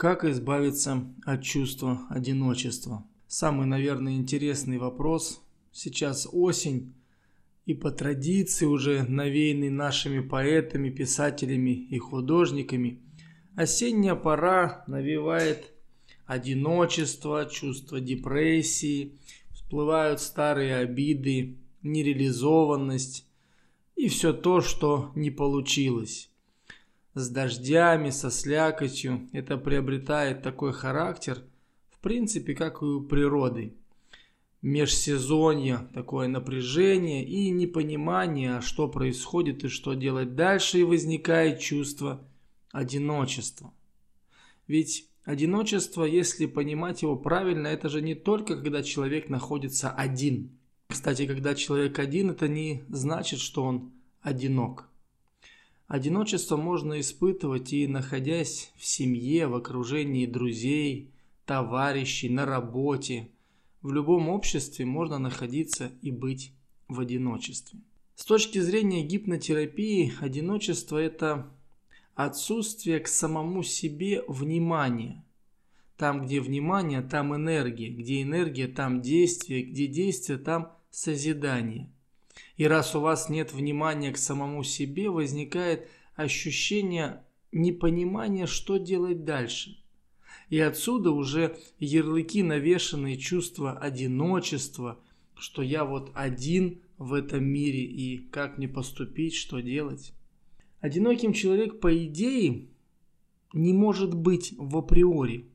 Как избавиться от чувства одиночества? Самый, наверное, интересный вопрос. Сейчас осень, и по традиции уже навеянный нашими поэтами, писателями и художниками, осенняя пора навевает одиночество, чувство депрессии, всплывают старые обиды, нереализованность и все то, что не получилось с дождями, со слякотью. Это приобретает такой характер, в принципе, как и у природы. Межсезонье, такое напряжение и непонимание, что происходит и что делать дальше, и возникает чувство одиночества. Ведь одиночество, если понимать его правильно, это же не только когда человек находится один. Кстати, когда человек один, это не значит, что он одинок. Одиночество можно испытывать и находясь в семье, в окружении друзей, товарищей, на работе. В любом обществе можно находиться и быть в одиночестве. С точки зрения гипнотерапии, одиночество – это отсутствие к самому себе внимания. Там, где внимание, там энергия. Где энергия, там действие. Где действие, там созидание – и раз у вас нет внимания к самому себе, возникает ощущение непонимания, что делать дальше. И отсюда уже ярлыки навешанные чувства одиночества, что я вот один в этом мире и как мне поступить, что делать. Одиноким человек, по идее, не может быть в априори.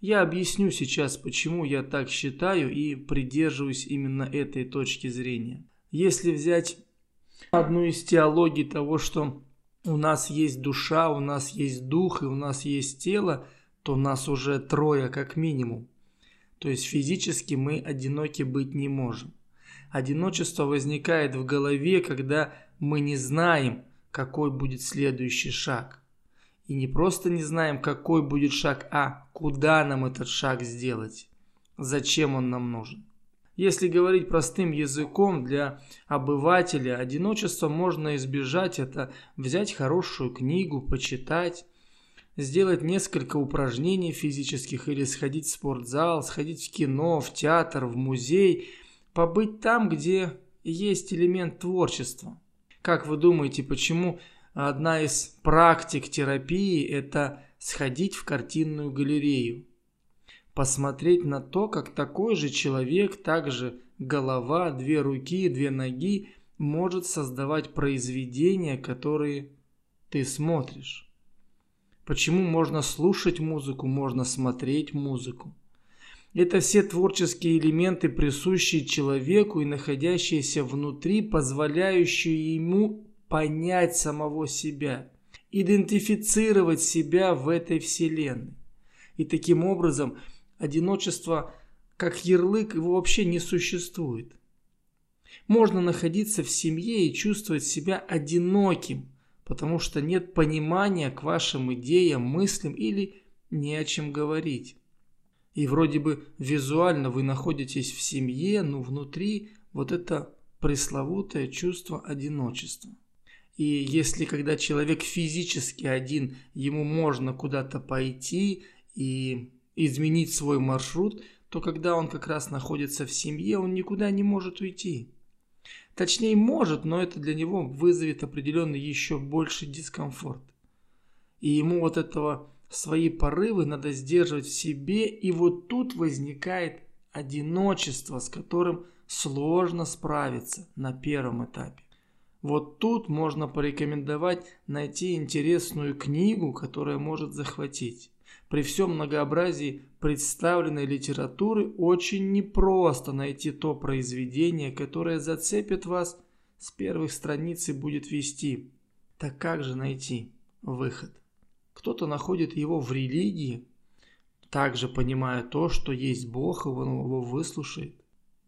Я объясню сейчас, почему я так считаю и придерживаюсь именно этой точки зрения. Если взять одну из теологий того, что у нас есть душа, у нас есть дух и у нас есть тело, то нас уже трое как минимум. То есть физически мы одиноки быть не можем. Одиночество возникает в голове, когда мы не знаем, какой будет следующий шаг. И не просто не знаем, какой будет шаг, а куда нам этот шаг сделать, зачем он нам нужен. Если говорить простым языком для обывателя, одиночество можно избежать. Это взять хорошую книгу, почитать, сделать несколько упражнений физических или сходить в спортзал, сходить в кино, в театр, в музей, побыть там, где есть элемент творчества. Как вы думаете, почему одна из практик терапии – это сходить в картинную галерею? Посмотреть на то, как такой же человек, также голова, две руки, две ноги, может создавать произведения, которые ты смотришь. Почему можно слушать музыку, можно смотреть музыку. Это все творческие элементы, присущие человеку и находящиеся внутри, позволяющие ему понять самого себя, идентифицировать себя в этой вселенной. И таким образом – Одиночество как ярлык его вообще не существует. Можно находиться в семье и чувствовать себя одиноким, потому что нет понимания к вашим идеям, мыслям или не о чем говорить. И вроде бы визуально вы находитесь в семье, но внутри вот это пресловутое чувство одиночества. И если когда человек физически один, ему можно куда-то пойти и изменить свой маршрут, то когда он как раз находится в семье, он никуда не может уйти. Точнее может, но это для него вызовет определенный еще больший дискомфорт. И ему вот этого свои порывы надо сдерживать в себе, и вот тут возникает одиночество, с которым сложно справиться на первом этапе. Вот тут можно порекомендовать найти интересную книгу, которая может захватить. При всем многообразии представленной литературы очень непросто найти то произведение, которое зацепит вас с первых страниц и будет вести. Так как же найти выход? Кто-то находит его в религии, также понимая то, что есть Бог, и он его выслушает.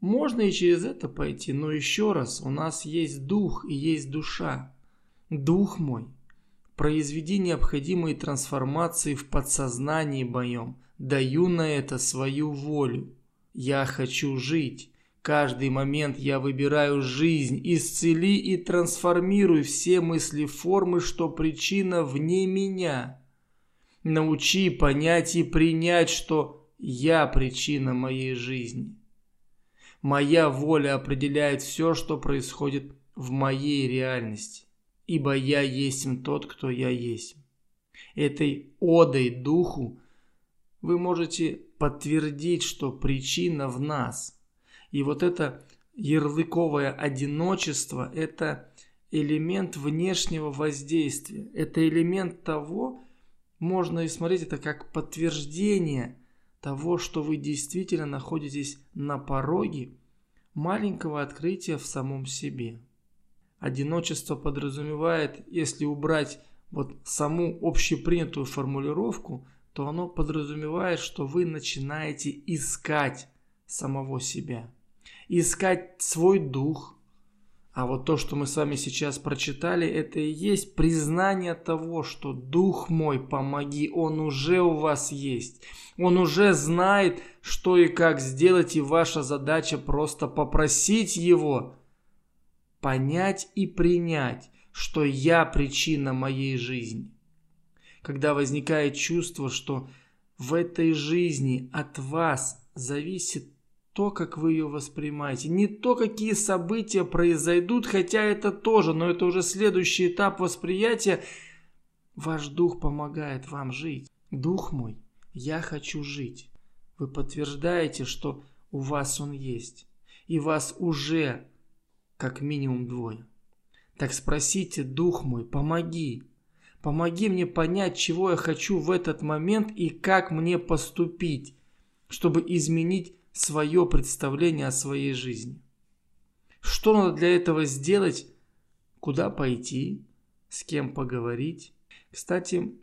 Можно и через это пойти, но еще раз, у нас есть дух и есть душа. Дух мой – Произведи необходимые трансформации в подсознании моем. Даю на это свою волю. Я хочу жить. Каждый момент я выбираю жизнь. Исцели и трансформируй все мысли формы, что причина вне меня. Научи понять и принять, что я причина моей жизни. Моя воля определяет все, что происходит в моей реальности, ибо я есть тот, кто я есть. Этой одой духу вы можете подтвердить, что причина в нас. И вот это ярлыковое одиночество – это элемент внешнего воздействия. Это элемент того, можно и смотреть это как подтверждение того, что вы действительно находитесь на пороге маленького открытия в самом себе. Одиночество подразумевает, если убрать вот саму общепринятую формулировку, то оно подразумевает, что вы начинаете искать самого себя. Искать свой дух. А вот то, что мы с вами сейчас прочитали, это и есть признание того, что Дух мой, помоги, Он уже у вас есть. Он уже знает, что и как сделать, и ваша задача просто попросить Его понять и принять, что я причина моей жизни. Когда возникает чувство, что в этой жизни от вас зависит то, как вы ее воспринимаете. Не то, какие события произойдут, хотя это тоже, но это уже следующий этап восприятия. Ваш дух помогает вам жить. Дух мой, я хочу жить. Вы подтверждаете, что у вас он есть. И вас уже как минимум двое. Так спросите, дух мой, помоги. Помоги мне понять, чего я хочу в этот момент и как мне поступить, чтобы изменить свое представление о своей жизни. Что надо для этого сделать? Куда пойти? С кем поговорить? Кстати,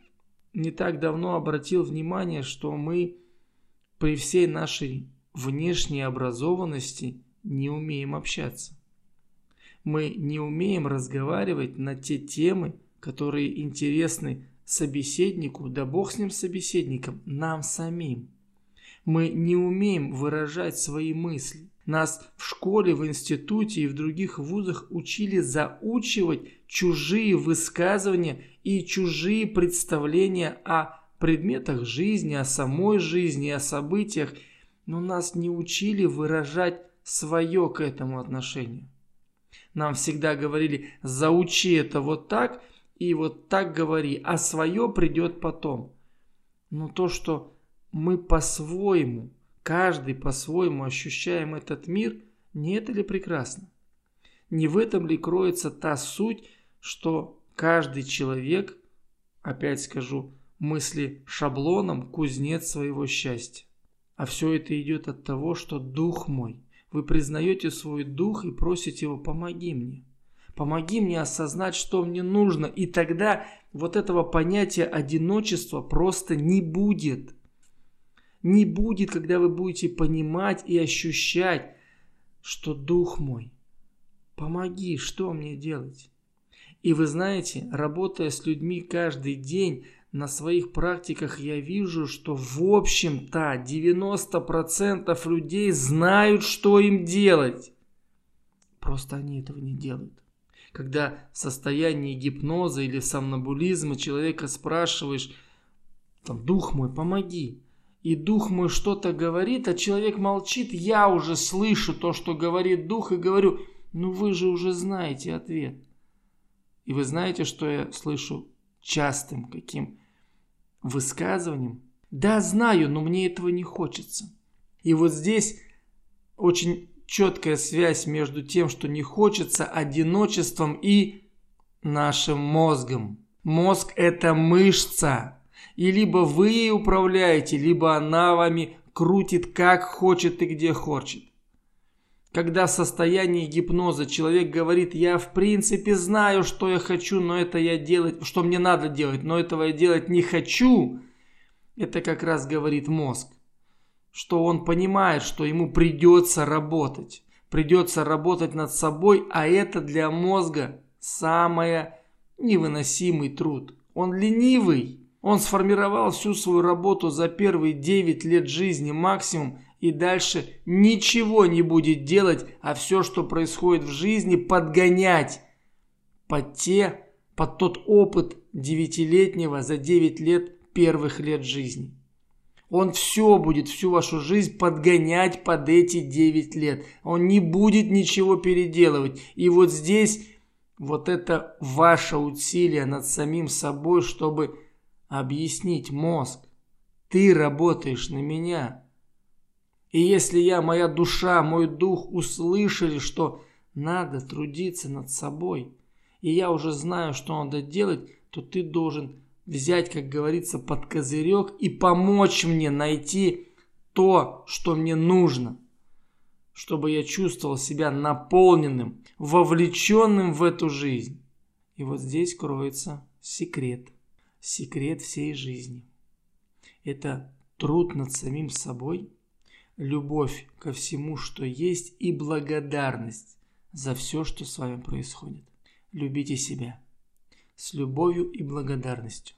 не так давно обратил внимание, что мы при всей нашей внешней образованности не умеем общаться мы не умеем разговаривать на те темы, которые интересны собеседнику, да бог с ним собеседником, нам самим. Мы не умеем выражать свои мысли. Нас в школе, в институте и в других вузах учили заучивать чужие высказывания и чужие представления о предметах жизни, о самой жизни, о событиях, но нас не учили выражать свое к этому отношение. Нам всегда говорили, заучи это вот так и вот так говори, а свое придет потом. Но то, что мы по-своему, каждый по-своему ощущаем этот мир, не это ли прекрасно? Не в этом ли кроется та суть, что каждый человек, опять скажу, мысли шаблоном кузнец своего счастья. А все это идет от того, что дух мой – вы признаете свой дух и просите его «помоги мне». Помоги мне осознать, что мне нужно. И тогда вот этого понятия одиночества просто не будет. Не будет, когда вы будете понимать и ощущать, что Дух мой, помоги, что мне делать? И вы знаете, работая с людьми каждый день, на своих практиках я вижу, что в общем-то 90% людей знают, что им делать. Просто они этого не делают. Когда в состоянии гипноза или сомнамбулизма человека спрашиваешь, там, дух мой, помоги. И дух мой что-то говорит, а человек молчит, я уже слышу то, что говорит дух, и говорю, ну вы же уже знаете ответ. И вы знаете, что я слышу частым каким высказыванием. Да, знаю, но мне этого не хочется. И вот здесь очень четкая связь между тем, что не хочется, одиночеством и нашим мозгом. Мозг – это мышца. И либо вы ей управляете, либо она вами крутит как хочет и где хочет. Когда в состоянии гипноза человек говорит, я в принципе знаю, что я хочу, но это я делать, что мне надо делать, но этого я делать не хочу, это как раз говорит мозг, что он понимает, что ему придется работать, придется работать над собой, а это для мозга самый невыносимый труд. Он ленивый, он сформировал всю свою работу за первые 9 лет жизни максимум и дальше ничего не будет делать, а все, что происходит в жизни, подгонять под те, под тот опыт девятилетнего за 9 лет первых лет жизни. Он все будет, всю вашу жизнь подгонять под эти 9 лет. Он не будет ничего переделывать. И вот здесь вот это ваше усилие над самим собой, чтобы объяснить мозг. Ты работаешь на меня. И если я, моя душа, мой дух услышали, что надо трудиться над собой, и я уже знаю, что надо делать, то ты должен взять, как говорится, под козырек и помочь мне найти то, что мне нужно, чтобы я чувствовал себя наполненным, вовлеченным в эту жизнь. И вот здесь кроется секрет, секрет всей жизни. Это труд над самим собой, любовь ко всему, что есть, и благодарность за все, что с вами происходит. Любите себя с любовью и благодарностью.